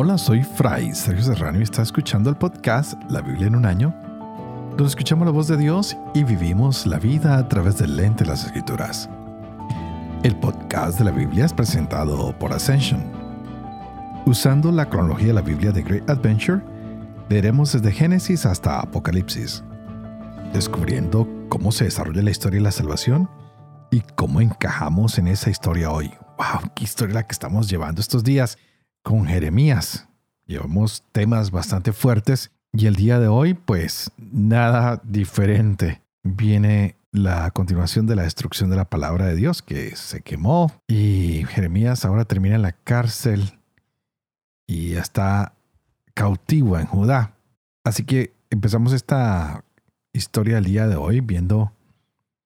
Hola, soy Fray Sergio Serrano y está escuchando el podcast La Biblia en un año, donde escuchamos la voz de Dios y vivimos la vida a través del lente de las escrituras. El podcast de la Biblia es presentado por Ascension. Usando la cronología de la Biblia de Great Adventure, leeremos desde Génesis hasta Apocalipsis, descubriendo cómo se desarrolla la historia de la salvación y cómo encajamos en esa historia hoy. ¡Wow! ¡Qué historia la que estamos llevando estos días! Con Jeremías. Llevamos temas bastante fuertes y el día de hoy, pues nada diferente. Viene la continuación de la destrucción de la palabra de Dios que se quemó y Jeremías ahora termina en la cárcel y está cautivo en Judá. Así que empezamos esta historia el día de hoy viendo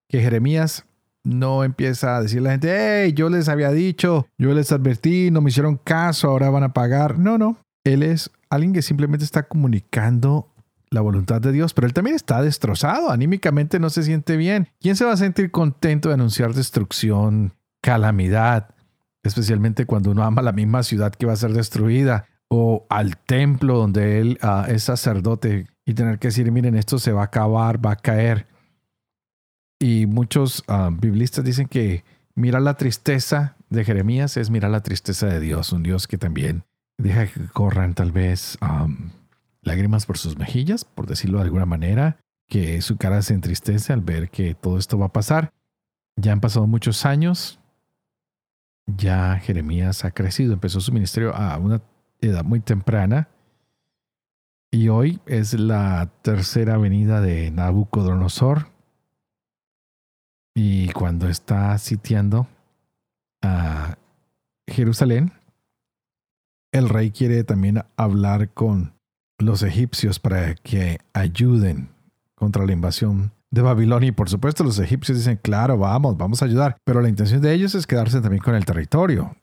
que Jeremías no empieza a decir a la gente, hey, yo les había dicho, yo les advertí, no me hicieron caso, ahora van a pagar. No, no. Él es alguien que simplemente está comunicando la voluntad de Dios, pero él también está destrozado, anímicamente no se siente bien. ¿Quién se va a sentir contento de anunciar destrucción, calamidad, especialmente cuando uno ama la misma ciudad que va a ser destruida o al templo donde él ah, es sacerdote y tener que decir, miren, esto se va a acabar, va a caer? Y muchos ah, biblistas dicen que mirar la tristeza de Jeremías es mirar la tristeza de Dios, un Dios que también deja que corran tal vez lágrimas por sus mejillas, por decirlo de alguna manera, que su cara se entristece al ver que todo esto va a pasar. Ya han pasado muchos años, ya Jeremías ha crecido, empezó su ministerio a una edad muy temprana y hoy es la tercera venida de Nabucodonosor y cuando está sitiando a Jerusalén, el rey quiere también hablar con los egipcios para que ayuden contra la invasión de Babilonia. Y por supuesto los egipcios dicen, claro, vamos, vamos a ayudar. Pero la intención de ellos es quedarse también con el territorio.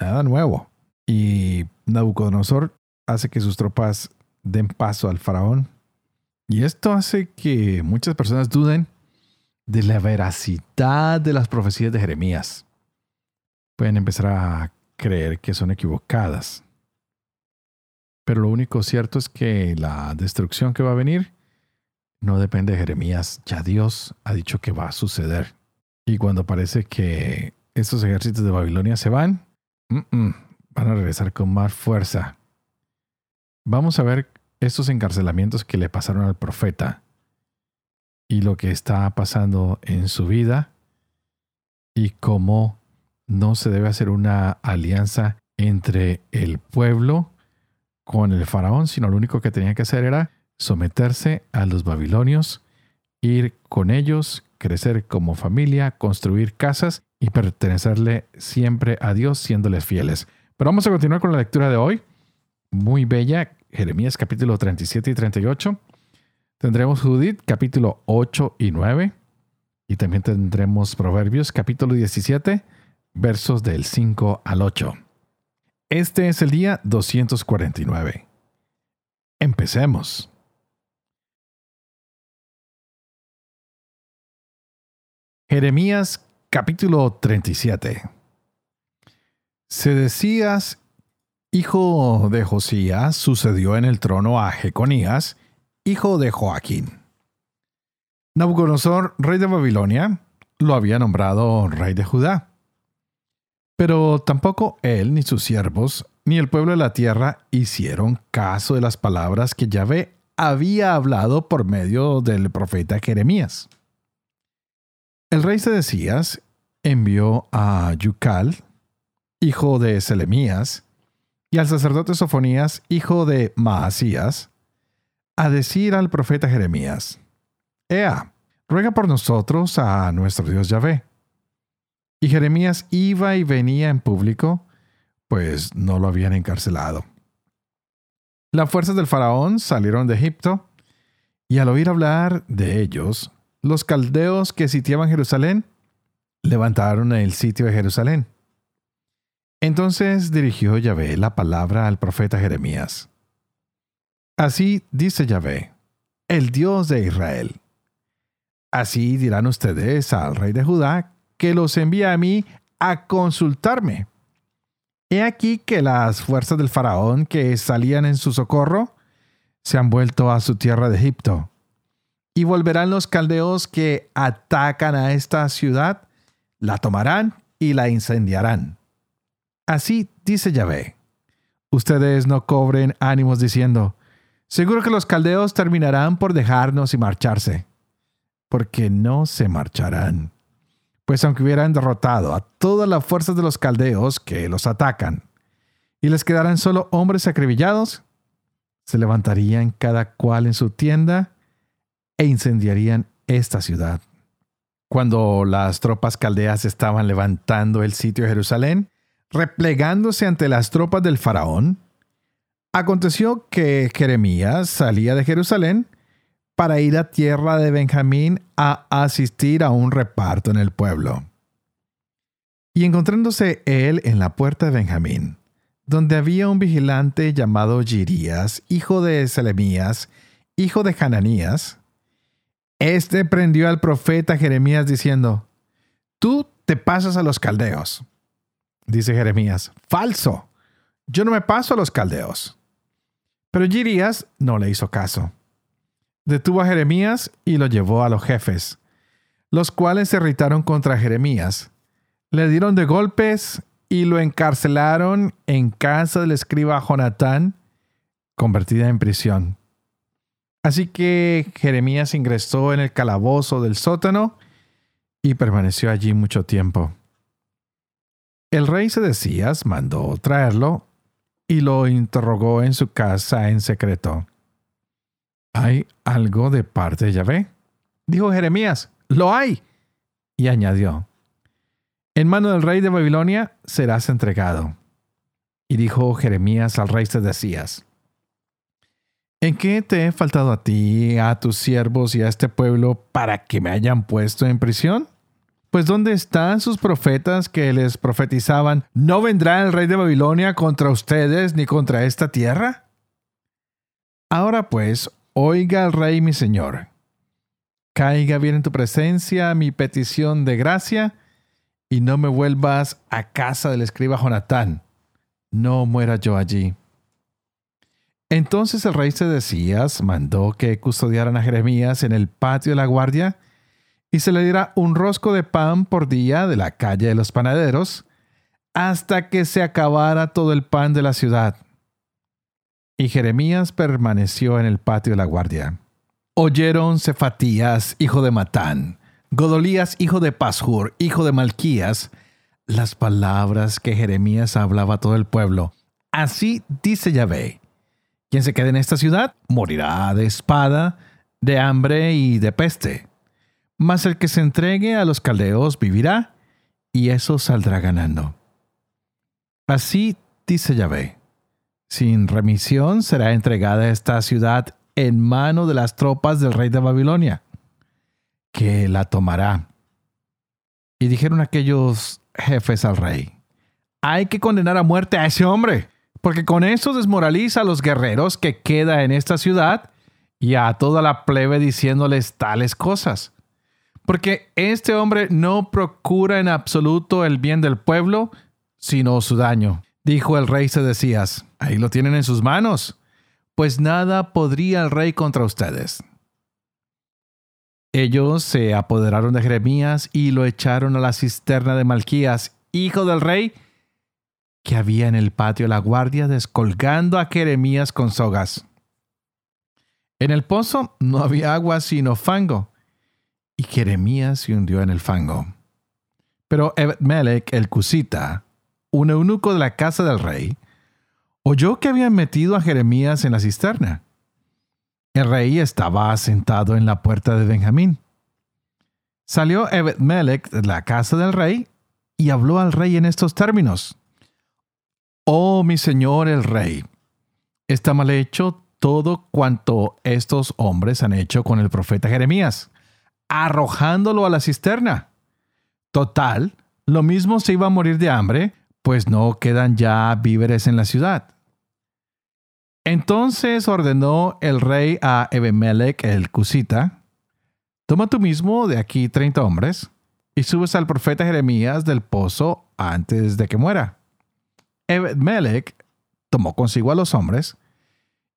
Nada nuevo. Y Nabucodonosor hace que sus tropas den paso al faraón. Y esto hace que muchas personas duden de la veracidad de las profecías de Jeremías. Pueden empezar a creer que son equivocadas. Pero lo único cierto es que la destrucción que va a venir no depende de Jeremías. Ya Dios ha dicho que va a suceder. Y cuando parece que estos ejércitos de Babilonia se van, van a regresar con más fuerza. Vamos a ver estos encarcelamientos que le pasaron al profeta y lo que está pasando en su vida y cómo no se debe hacer una alianza entre el pueblo con el faraón, sino lo único que tenía que hacer era someterse a los babilonios, ir con ellos, crecer como familia, construir casas y pertenecerle siempre a Dios siéndoles fieles. Pero vamos a continuar con la lectura de hoy, muy bella, Jeremías capítulo 37 y 38. Tendremos Judith capítulo 8 y 9 y también tendremos Proverbios capítulo 17 versos del 5 al 8. Este es el día 249. Empecemos. Jeremías capítulo 37. Sedecías, hijo de Josías, sucedió en el trono a Jeconías, hijo de Joaquín. Nabucodonosor, rey de Babilonia, lo había nombrado rey de Judá. Pero tampoco él, ni sus siervos, ni el pueblo de la tierra hicieron caso de las palabras que Yahvé había hablado por medio del profeta Jeremías. El rey Sedecías envió a Yucal, hijo de Selemías, y al sacerdote Sofonías, hijo de Maasías, a decir al profeta Jeremías, Ea, ruega por nosotros a nuestro Dios Yahvé. Y Jeremías iba y venía en público, pues no lo habían encarcelado. Las fuerzas del faraón salieron de Egipto, y al oír hablar de ellos, los caldeos que sitiaban Jerusalén levantaron el sitio de Jerusalén. Entonces dirigió Yahvé la palabra al profeta Jeremías. Así dice Yahvé, el Dios de Israel. Así dirán ustedes al rey de Judá, que los envía a mí a consultarme. He aquí que las fuerzas del faraón que salían en su socorro se han vuelto a su tierra de Egipto. Y volverán los caldeos que atacan a esta ciudad, la tomarán y la incendiarán. Así dice Yahvé. Ustedes no cobren ánimos diciendo, seguro que los caldeos terminarán por dejarnos y marcharse, porque no se marcharán. Pues aunque hubieran derrotado a todas las fuerzas de los caldeos que los atacan, y les quedaran solo hombres acribillados, se levantarían cada cual en su tienda e incendiarían esta ciudad. Cuando las tropas caldeas estaban levantando el sitio de Jerusalén, replegándose ante las tropas del faraón, aconteció que Jeremías salía de Jerusalén para ir a tierra de Benjamín a asistir a un reparto en el pueblo. Y encontrándose él en la puerta de Benjamín, donde había un vigilante llamado Girías, hijo de Selemías, hijo de Hananías, este prendió al profeta Jeremías diciendo, Tú te pasas a los caldeos. Dice Jeremías, falso, yo no me paso a los caldeos. Pero Girías no le hizo caso. Detuvo a Jeremías y lo llevó a los jefes, los cuales se irritaron contra Jeremías. Le dieron de golpes y lo encarcelaron en casa del escriba Jonatán, convertida en prisión. Así que Jeremías ingresó en el calabozo del sótano y permaneció allí mucho tiempo. El rey Sedecías mandó traerlo y lo interrogó en su casa en secreto. ¿Hay algo de parte de Yahvé? Dijo Jeremías, lo hay. Y añadió, en mano del rey de Babilonia serás entregado. Y dijo Jeremías al rey Sedecías, ¿en qué te he faltado a ti, a tus siervos y a este pueblo para que me hayan puesto en prisión? Pues ¿dónde están sus profetas que les profetizaban, no vendrá el rey de Babilonia contra ustedes ni contra esta tierra? Ahora pues, oiga al rey mi señor. Caiga bien en tu presencia mi petición de gracia, y no me vuelvas a casa del escriba Jonatán. No muera yo allí. Entonces el rey Sedecías mandó que custodiaran a Jeremías en el patio de la guardia, y se le diera un rosco de pan por día de la calle de los panaderos, hasta que se acabara todo el pan de la ciudad. Y Jeremías permaneció en el patio de la guardia. Oyeron Cefatías, hijo de Matán, Godolías, hijo de Pashur, hijo de Malquías, las palabras que Jeremías hablaba a todo el pueblo. Así dice Yahvé. Quien se quede en esta ciudad morirá de espada, de hambre y de peste mas el que se entregue a los caldeos vivirá, y eso saldrá ganando. Así dice Yahvé, sin remisión será entregada esta ciudad en mano de las tropas del rey de Babilonia, que la tomará. Y dijeron aquellos jefes al rey, hay que condenar a muerte a ese hombre, porque con eso desmoraliza a los guerreros que queda en esta ciudad y a toda la plebe diciéndoles tales cosas. Porque este hombre no procura en absoluto el bien del pueblo, sino su daño. Dijo el rey Sedecías, ahí lo tienen en sus manos, pues nada podría el rey contra ustedes. Ellos se apoderaron de Jeremías y lo echaron a la cisterna de Malquías, hijo del rey, que había en el patio la guardia descolgando a Jeremías con sogas. En el pozo no había agua sino fango, y Jeremías se hundió en el fango. Pero Ebed-Melech el Cusita, un eunuco de la casa del rey, oyó que habían metido a Jeremías en la cisterna. El rey estaba sentado en la puerta de Benjamín. Salió Ebed-Melech de la casa del rey y habló al rey en estos términos. Oh mi señor el rey, está mal hecho todo cuanto estos hombres han hecho con el profeta Jeremías arrojándolo a la cisterna. Total, lo mismo se iba a morir de hambre, pues no quedan ya víveres en la ciudad. Entonces ordenó el rey a Ebemelech el Cusita, toma tú mismo de aquí treinta hombres y subes al profeta Jeremías del pozo antes de que muera. Ebed-Melech tomó consigo a los hombres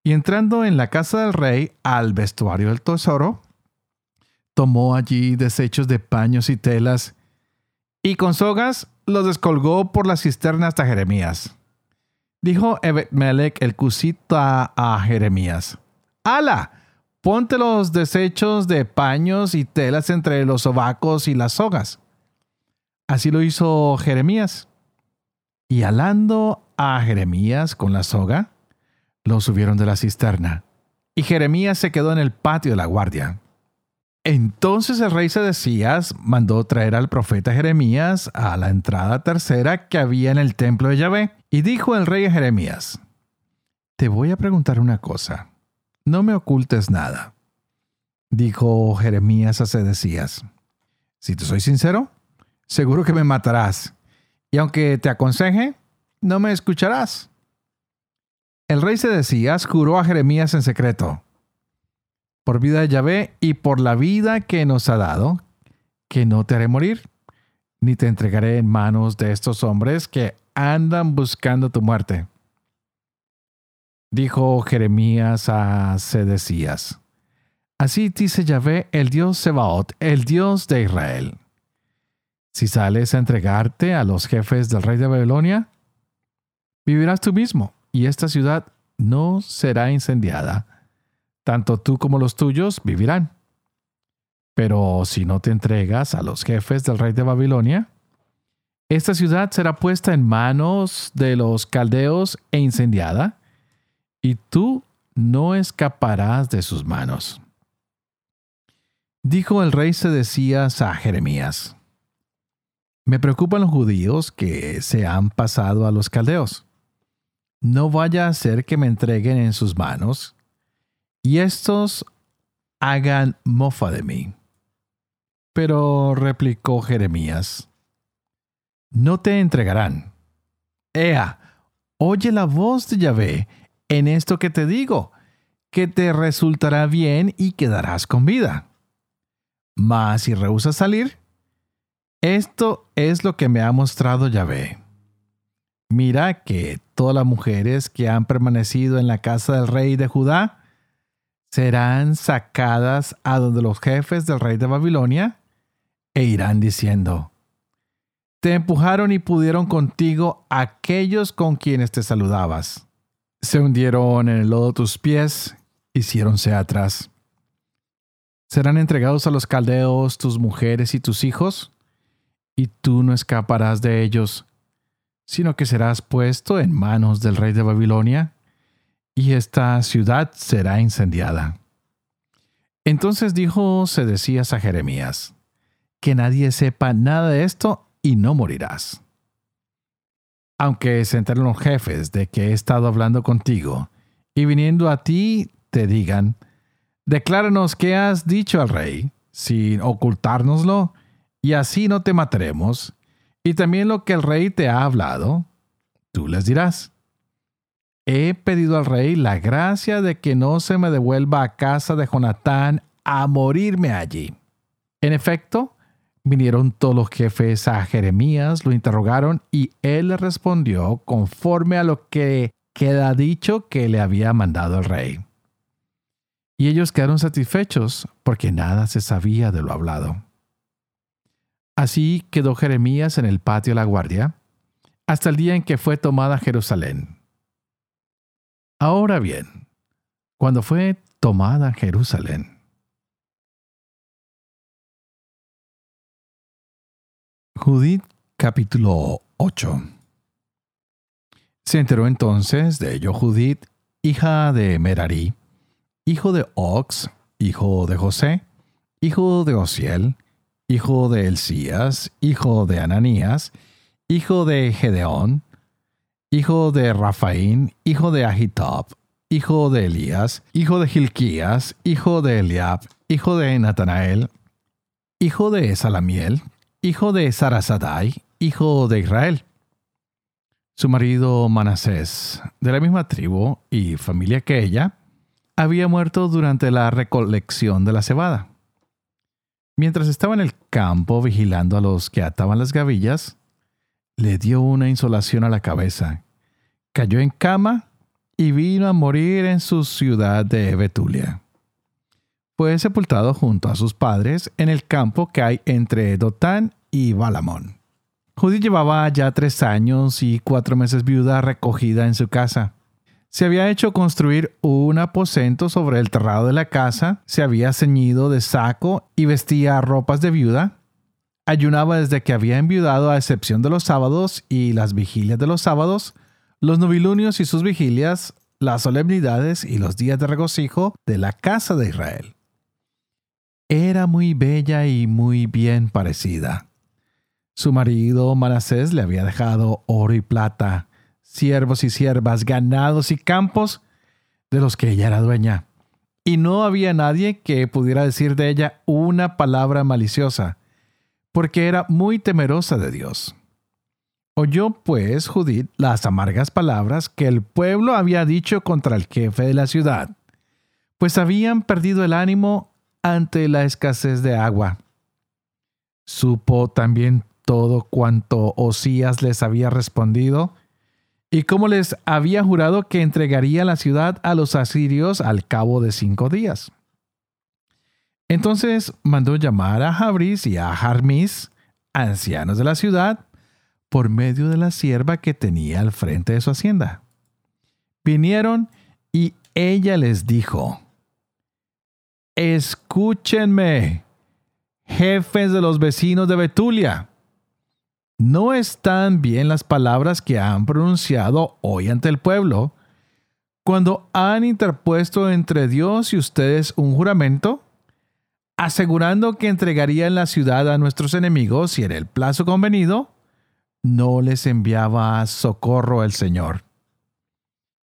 y entrando en la casa del rey al vestuario del tesoro, tomó allí desechos de paños y telas y con sogas los descolgó por la cisterna hasta Jeremías. Dijo Ebed-Melech el cusita a Jeremías: ¡Hala! Ponte los desechos de paños y telas entre los sobacos y las sogas. Así lo hizo Jeremías. Y alando a Jeremías con la soga, lo subieron de la cisterna. Y Jeremías se quedó en el patio de la guardia. Entonces el rey Sedecías mandó traer al profeta Jeremías a la entrada tercera que había en el templo de Yahvé. Y dijo el rey a Jeremías, Te voy a preguntar una cosa no me ocultes nada. Dijo Jeremías a Sedecías, si te soy sincero, seguro que me matarás, y aunque te aconseje, no me escucharás. El rey Sedecías juró a Jeremías en secreto, por vida de Yahvé y por la vida que nos ha dado, que no te haré morir, ni te entregaré en manos de estos hombres que andan buscando tu muerte dijo Jeremías a Sedecías. Así dice Yahvé, el Dios Sebaot, el Dios de Israel. Si sales a entregarte a los jefes del rey de Babilonia, vivirás tú mismo, y esta ciudad no será incendiada. Tanto tú como los tuyos vivirán. Pero si no te entregas a los jefes del rey de Babilonia, esta ciudad será puesta en manos de los caldeos e incendiada, y tú no escaparás de sus manos. Dijo el rey Sedecías a Jeremías, me preocupan los judíos que se han pasado a los caldeos. No vaya a ser que me entreguen en sus manos y estos hagan mofa de mí. Pero replicó Jeremías, no te entregarán. Ea, oye la voz de Yahvé en esto que te digo, que te resultará bien y quedarás con vida. Mas si rehusas salir, esto es lo que me ha mostrado Yahvé. Mira que todas las mujeres que han permanecido en la casa del rey de Judá serán sacadas a donde los jefes del rey de Babilonia e irán diciendo, Te empujaron y pudieron contigo aquellos con quienes te saludabas se hundieron en el lodo tus pies, hiciéronse atrás. Serán entregados a los caldeos tus mujeres y tus hijos, y tú no escaparás de ellos, sino que serás puesto en manos del rey de Babilonia, y esta ciudad será incendiada. Entonces dijo Sedecías a Jeremías, que nadie sepa nada de esto y no morirás aunque se enteren los jefes de que he estado hablando contigo, y viniendo a ti te digan, decláranos qué has dicho al rey, sin ocultárnoslo, y así no te mataremos, y también lo que el rey te ha hablado, tú les dirás. He pedido al rey la gracia de que no se me devuelva a casa de Jonatán a morirme allí. En efecto, Vinieron todos los jefes a Jeremías, lo interrogaron y él le respondió conforme a lo que queda dicho que le había mandado el rey. Y ellos quedaron satisfechos porque nada se sabía de lo hablado. Así quedó Jeremías en el patio de la guardia hasta el día en que fue tomada Jerusalén. Ahora bien, cuando fue tomada Jerusalén, Judith capítulo 8 Se enteró entonces de ello Judith, hija de Merari, hijo de Ox, hijo de José, hijo de Osiel, hijo de Elías, hijo de Ananías, hijo de Gedeón, hijo de Rafaín, hijo de Ahitob, hijo de Elías, hijo de Gilquías, hijo de Eliab, hijo de Natanael, hijo de Salamiel, hijo de Sarasadai, hijo de Israel. Su marido Manasés, de la misma tribu y familia que ella, había muerto durante la recolección de la cebada. Mientras estaba en el campo vigilando a los que ataban las gavillas, le dio una insolación a la cabeza, cayó en cama y vino a morir en su ciudad de Betulia. Fue sepultado junto a sus padres en el campo que hay entre Dotán y Balamón. Judith llevaba ya tres años y cuatro meses viuda recogida en su casa. Se había hecho construir un aposento sobre el terrado de la casa, se había ceñido de saco y vestía ropas de viuda. Ayunaba desde que había enviudado a excepción de los sábados y las vigilias de los sábados, los novilunios y sus vigilias, las solemnidades y los días de regocijo de la casa de Israel. Era muy bella y muy bien parecida. Su marido Manasés le había dejado oro y plata, siervos y siervas, ganados y campos de los que ella era dueña. Y no había nadie que pudiera decir de ella una palabra maliciosa, porque era muy temerosa de Dios. Oyó pues Judith las amargas palabras que el pueblo había dicho contra el jefe de la ciudad, pues habían perdido el ánimo ante la escasez de agua. Supo también todo cuanto Osías les había respondido, y cómo les había jurado que entregaría la ciudad a los asirios al cabo de cinco días. Entonces mandó llamar a Jabris y a Jarmis, ancianos de la ciudad, por medio de la sierva que tenía al frente de su hacienda. Vinieron y ella les dijo, Escúchenme, jefes de los vecinos de Betulia ¿No están bien las palabras que han pronunciado hoy ante el pueblo cuando han interpuesto entre Dios y ustedes un juramento, asegurando que entregarían la ciudad a nuestros enemigos y en el plazo convenido no les enviaba socorro el Señor?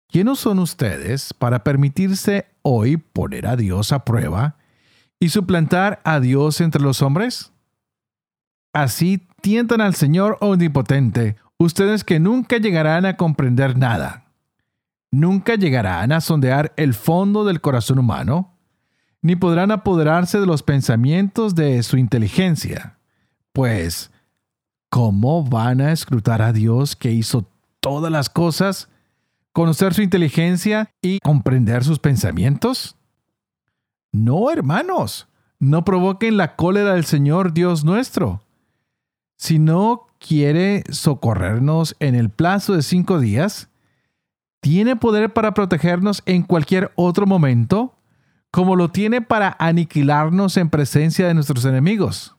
¿Quiénes son ustedes para permitirse hoy poner a Dios a prueba y suplantar a Dios entre los hombres? Así tientan al Señor omnipotente, ustedes que nunca llegarán a comprender nada. Nunca llegarán a sondear el fondo del corazón humano, ni podrán apoderarse de los pensamientos de su inteligencia. Pues, ¿cómo van a escrutar a Dios que hizo todas las cosas, conocer su inteligencia y comprender sus pensamientos? No, hermanos, no provoquen la cólera del Señor Dios nuestro si no quiere socorrernos en el plazo de cinco días, tiene poder para protegernos en cualquier otro momento, como lo tiene para aniquilarnos en presencia de nuestros enemigos.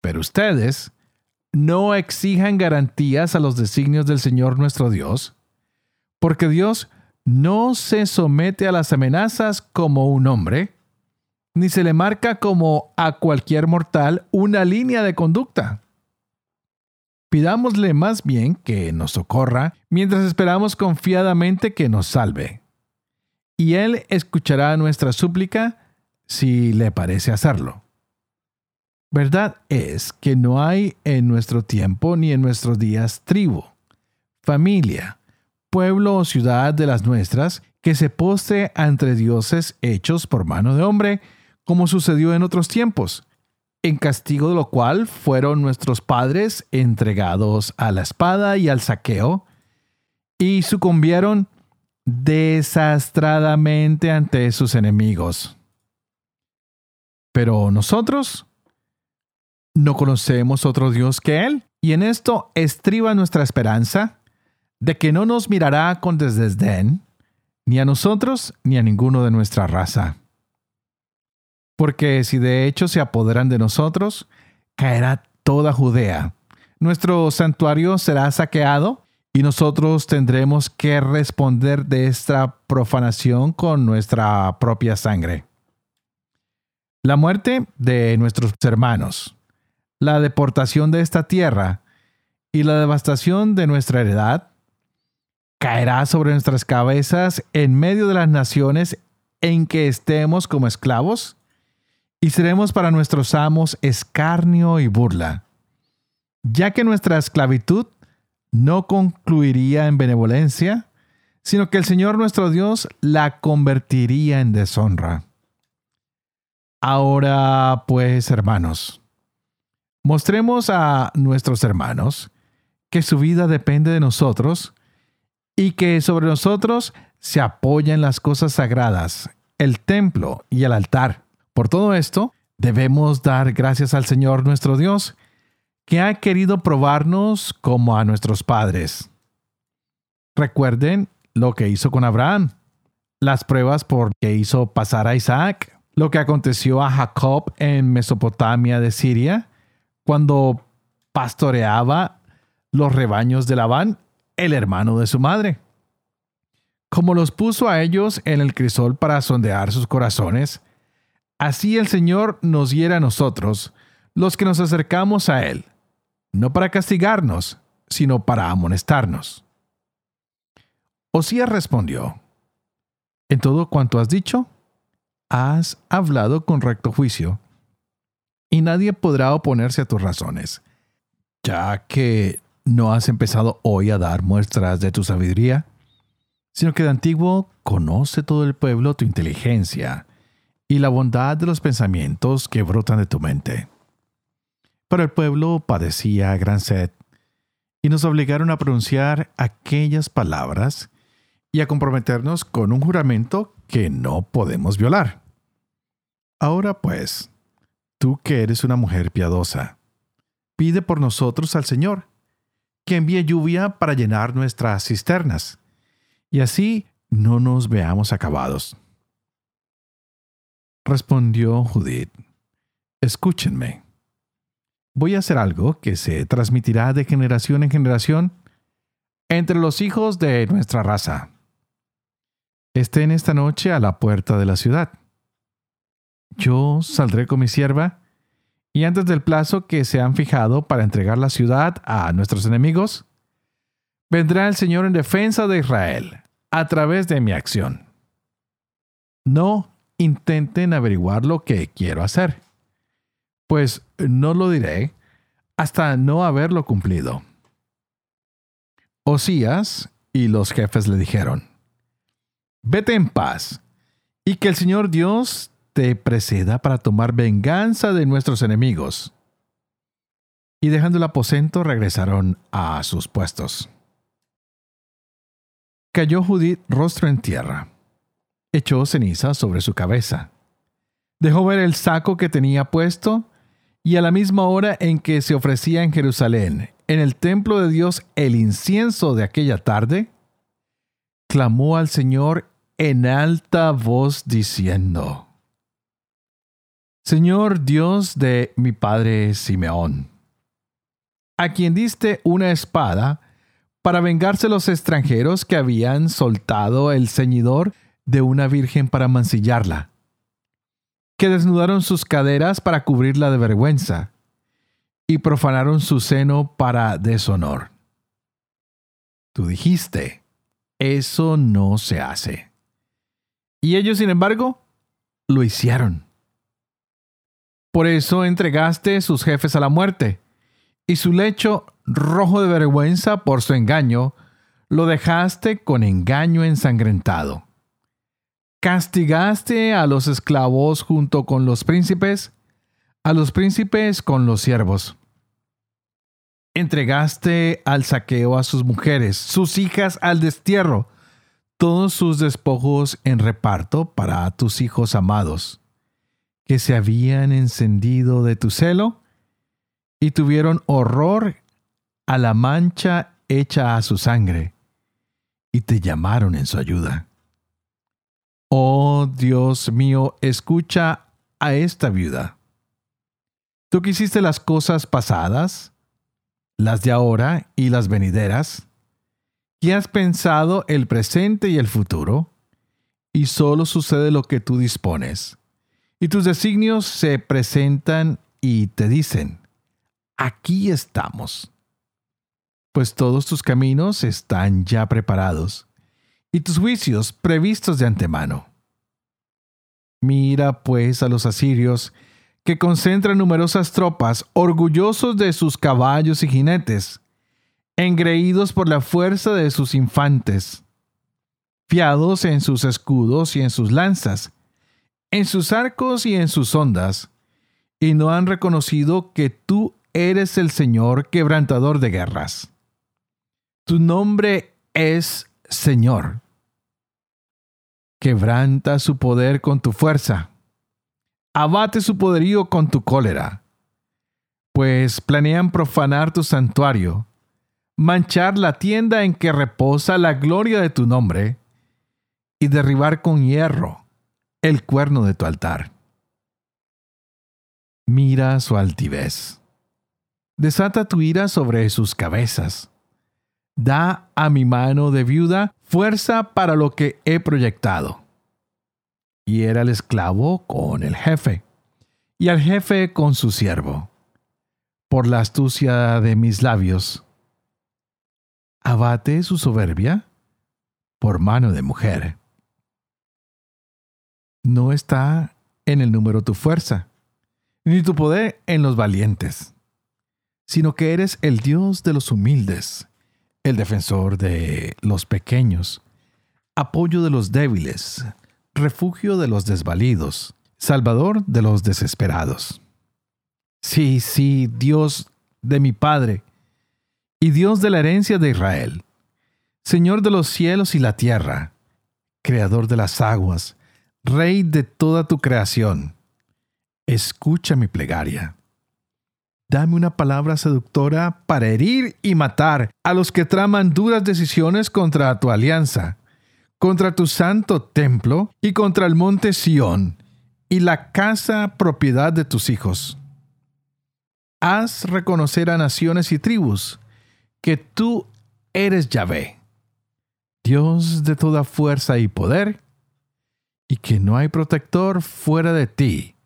Pero ustedes no exijan garantías a los designios del Señor nuestro Dios, porque Dios no se somete a las amenazas como un hombre, ni se le marca como a cualquier mortal una línea de conducta. Pidámosle más bien que nos socorra mientras esperamos confiadamente que nos salve. Y Él escuchará nuestra súplica si le parece hacerlo. Verdad es que no hay en nuestro tiempo ni en nuestros días tribu, familia, pueblo o ciudad de las nuestras que se postre ante dioses hechos por mano de hombre como sucedió en otros tiempos, en castigo de lo cual fueron nuestros padres entregados a la espada y al saqueo, y sucumbieron desastradamente ante sus enemigos. Pero nosotros no conocemos otro Dios que Él, y en esto estriba nuestra esperanza de que no nos mirará con desdén, ni a nosotros ni a ninguno de nuestra raza porque si de hecho se apoderan de nosotros, caerá toda Judea. Nuestro santuario será saqueado y nosotros tendremos que responder de esta profanación con nuestra propia sangre. La muerte de nuestros hermanos, la deportación de esta tierra y la devastación de nuestra heredad caerá sobre nuestras cabezas en medio de las naciones en que estemos como esclavos y seremos para nuestros amos escarnio y burla, ya que nuestra esclavitud no concluiría en benevolencia, sino que el Señor nuestro Dios la convertiría en deshonra. Ahora, pues, hermanos, mostremos a nuestros hermanos que su vida depende de nosotros y que sobre nosotros se apoyan las cosas sagradas, el templo y el altar. Por todo esto, debemos dar gracias al Señor nuestro Dios, que ha querido probarnos como a nuestros padres. Recuerden lo que hizo con Abraham, las pruebas por que hizo pasar a Isaac, lo que aconteció a Jacob en Mesopotamia de Siria, cuando pastoreaba los rebaños de Labán, el hermano de su madre. Como los puso a ellos en el crisol para sondear sus corazones, así el Señor nos hiera a nosotros, los que nos acercamos a Él, no para castigarnos, sino para amonestarnos. Osías respondió, En todo cuanto has dicho, has hablado con recto juicio, y nadie podrá oponerse a tus razones, ya que no has empezado hoy a dar muestras de tu sabiduría, sino que de antiguo conoce todo el pueblo tu inteligencia y la bondad de los pensamientos que brotan de tu mente. Pero el pueblo padecía gran sed, y nos obligaron a pronunciar aquellas palabras y a comprometernos con un juramento que no podemos violar. Ahora pues, tú que eres una mujer piadosa, pide por nosotros al Señor, que envíe lluvia para llenar nuestras cisternas, y así no nos veamos acabados. Respondió Judith, escúchenme. Voy a hacer algo que se transmitirá de generación en generación entre los hijos de nuestra raza estén esta noche a la puerta de la ciudad. Yo saldré con mi sierva, y antes del plazo que se han fijado para entregar la ciudad a nuestros enemigos, vendrá el Señor en defensa de Israel a través de mi acción. No intenten averiguar lo que quiero hacer, pues no lo diré hasta no haberlo cumplido. Osías y los jefes le dijeron, Vete en paz, y que el Señor Dios te preceda para tomar venganza de nuestros enemigos. Y dejando el aposento regresaron a sus puestos. Cayó Judith rostro en tierra. Echó ceniza sobre su cabeza. Dejó ver el saco que tenía puesto y a la misma hora en que se ofrecía en Jerusalén, en el templo de Dios, el incienso de aquella tarde, clamó al Señor en alta voz diciendo, Señor Dios de mi padre Simeón, a quien diste una espada para vengarse los extranjeros que habían soltado el ceñidor de una virgen para mancillarla, que desnudaron sus caderas para cubrirla de vergüenza, y profanaron su seno para deshonor. Tú dijiste, eso no se hace. Y ellos, sin embargo, lo hicieron. Por eso entregaste sus jefes a la muerte, y su lecho, rojo de vergüenza por su engaño, lo dejaste con engaño ensangrentado. Castigaste a los esclavos junto con los príncipes, a los príncipes con los siervos. Entregaste al saqueo a sus mujeres, sus hijas al destierro, todos sus despojos en reparto para tus hijos amados, que se habían encendido de tu celo y tuvieron horror a la mancha hecha a su sangre, y te llamaron en su ayuda. Oh Dios mío, escucha a esta viuda. Tú que hiciste las cosas pasadas, las de ahora y las venideras, y has pensado el presente y el futuro, y solo sucede lo que tú dispones. Y tus designios se presentan y te dicen, aquí estamos. Pues todos tus caminos están ya preparados, y tus juicios previstos de antemano. Mira pues a los asirios, que concentran numerosas tropas, orgullosos de sus caballos y jinetes, engreídos por la fuerza de sus infantes, fiados en sus escudos y en sus lanzas, en sus arcos y en sus ondas, y no han reconocido que tú eres el Señor quebrantador de guerras. Tu nombre es Señor. Quebranta su poder con tu fuerza. Abate su poderío con tu cólera. Pues planean profanar tu santuario, manchar la tienda en que reposa la gloria de tu nombre y derribar con hierro el cuerno de tu altar. Mira su altivez. Desata tu ira sobre sus cabezas. Da a mi mano de viuda fuerza para lo que he proyectado. Y era el esclavo con el jefe, y al jefe con su siervo. Por la astucia de mis labios, abate su soberbia por mano de mujer. No está en el número tu fuerza, ni tu poder en los valientes, sino que eres el Dios de los humildes, el defensor de los pequeños, apoyo de los débiles, refugio de los desvalidos, salvador de los desesperados. Sí, sí, Dios de mi Padre, y Dios de la herencia de Israel, Señor de los cielos y la tierra, Creador de las aguas, Rey de toda tu creación, escucha mi plegaria. Dame una palabra seductora para herir y matar a los que traman duras decisiones contra tu alianza, contra tu santo templo y contra el monte Sión y la casa propiedad de tus hijos. Haz reconocer a naciones y tribus que tú eres Yahvé, Dios de toda fuerza y poder, y que no hay protector fuera de ti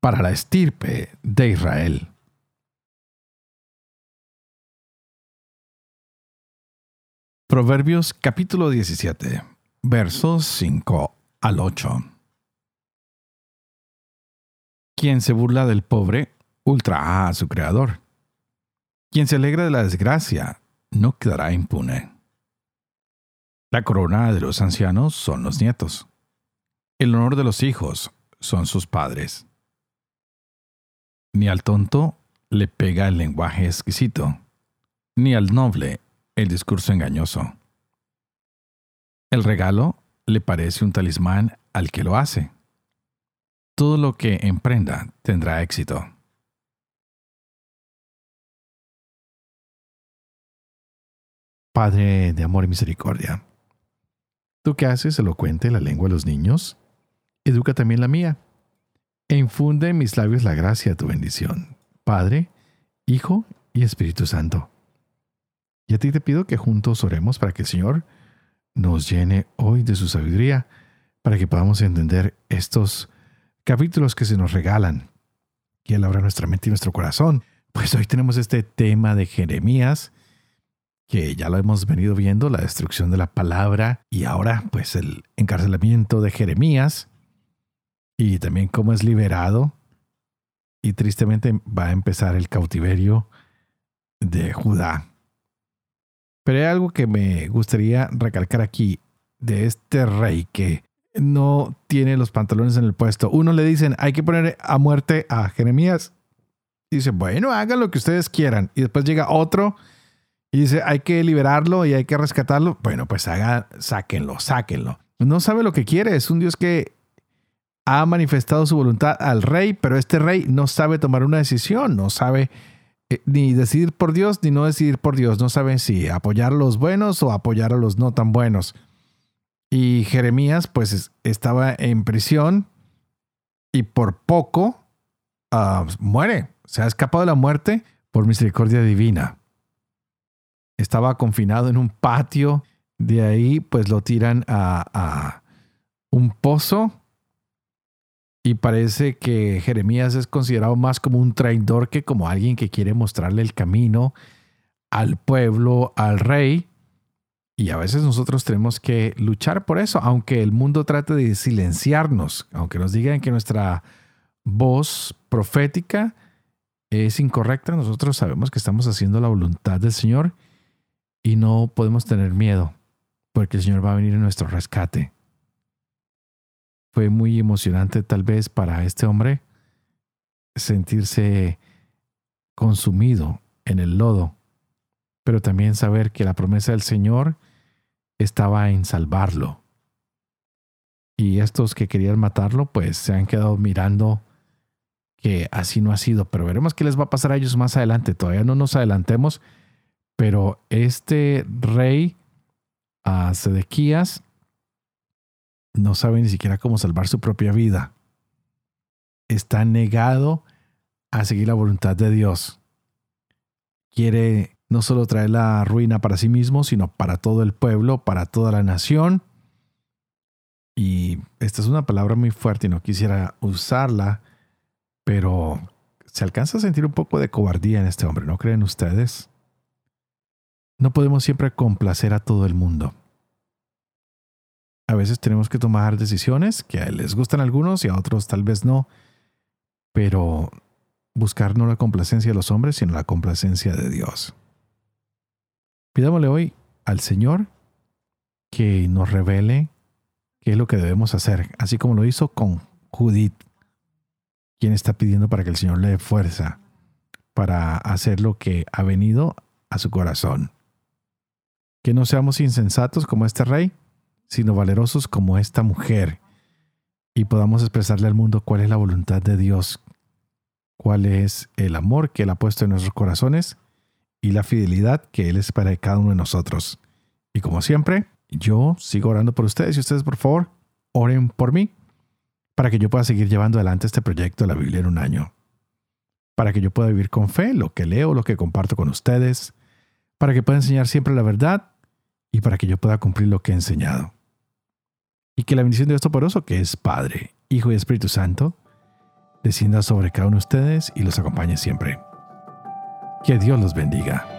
para la estirpe de Israel. Proverbios capítulo 17, versos 5 al 8. Quien se burla del pobre, ultraja a su creador. Quien se alegra de la desgracia, no quedará impune. La corona de los ancianos son los nietos. El honor de los hijos son sus padres. Ni al tonto le pega el lenguaje exquisito, ni al noble el discurso engañoso. El regalo le parece un talismán al que lo hace. Todo lo que emprenda tendrá éxito. Padre de amor y misericordia, tú que haces elocuente la lengua de los niños, educa también la mía, e infunde en mis labios la gracia de tu bendición, Padre, Hijo y Espíritu Santo. Y a ti te pido que juntos oremos para que el Señor nos llene hoy de su sabiduría, para que podamos entender estos capítulos que se nos regalan. Y Él abra nuestra mente y nuestro corazón. Pues hoy tenemos este tema de Jeremías, que ya lo hemos venido viendo, la destrucción de la palabra, y ahora pues el encarcelamiento de Jeremías, y también cómo es liberado, y tristemente va a empezar el cautiverio de Judá. Pero hay algo que me gustaría recalcar aquí de este rey que no tiene los pantalones en el puesto. Uno le dicen, hay que poner a muerte a Jeremías. dice, bueno, hagan lo que ustedes quieran. Y después llega otro y dice, hay que liberarlo y hay que rescatarlo. Bueno, pues hagan, sáquenlo, sáquenlo. No sabe lo que quiere. Es un Dios que ha manifestado su voluntad al rey, pero este rey no sabe tomar una decisión, no sabe eh, ni decidir por Dios ni no decidir por Dios. No saben si apoyar a los buenos o apoyar a los no tan buenos. Y Jeremías pues estaba en prisión y por poco ah, muere. Se ha escapado de la muerte por misericordia divina. Estaba confinado en un patio. De ahí pues lo tiran a, a un pozo y parece que Jeremías es considerado más como un traidor que como alguien que quiere mostrarle el camino al pueblo, al rey. Y a veces nosotros tenemos que luchar por eso, aunque el mundo trate de silenciarnos, aunque nos digan que nuestra voz profética es incorrecta, nosotros sabemos que estamos haciendo la voluntad del Señor y no podemos tener miedo, porque el Señor va a venir en nuestro rescate fue muy emocionante tal vez para este hombre sentirse consumido en el lodo, pero también saber que la promesa del Señor estaba en salvarlo. Y estos que querían matarlo, pues se han quedado mirando que así no ha sido. Pero veremos qué les va a pasar a ellos más adelante. Todavía no nos adelantemos. Pero este rey, a Sedequías, no sabe ni siquiera cómo salvar su propia vida. Está negado a seguir la voluntad de Dios. Quiere no solo traer la ruina para sí mismo, sino para todo el pueblo, para toda la nación. Y esta es una palabra muy fuerte y no quisiera usarla, pero se alcanza a sentir un poco de cobardía en este hombre, ¿no creen ustedes? No podemos siempre complacer a todo el mundo. A veces tenemos que tomar decisiones que a les gustan algunos y a otros tal vez no, pero buscar no la complacencia de los hombres, sino la complacencia de Dios. Pidámosle hoy al Señor que nos revele qué es lo que debemos hacer, así como lo hizo con Judith, quien está pidiendo para que el Señor le dé fuerza para hacer lo que ha venido a su corazón. Que no seamos insensatos como este rey, sino valerosos como esta mujer, y podamos expresarle al mundo cuál es la voluntad de Dios, cuál es el amor que Él ha puesto en nuestros corazones y la fidelidad que Él es para cada uno de nosotros. Y como siempre, yo sigo orando por ustedes y ustedes por favor oren por mí para que yo pueda seguir llevando adelante este proyecto de la Biblia en un año. Para que yo pueda vivir con fe lo que leo, lo que comparto con ustedes, para que pueda enseñar siempre la verdad y para que yo pueda cumplir lo que he enseñado. Y que la bendición de Dios Toporoso, que es Padre, Hijo y Espíritu Santo, descienda sobre cada uno de ustedes y los acompañe siempre. Que Dios los bendiga.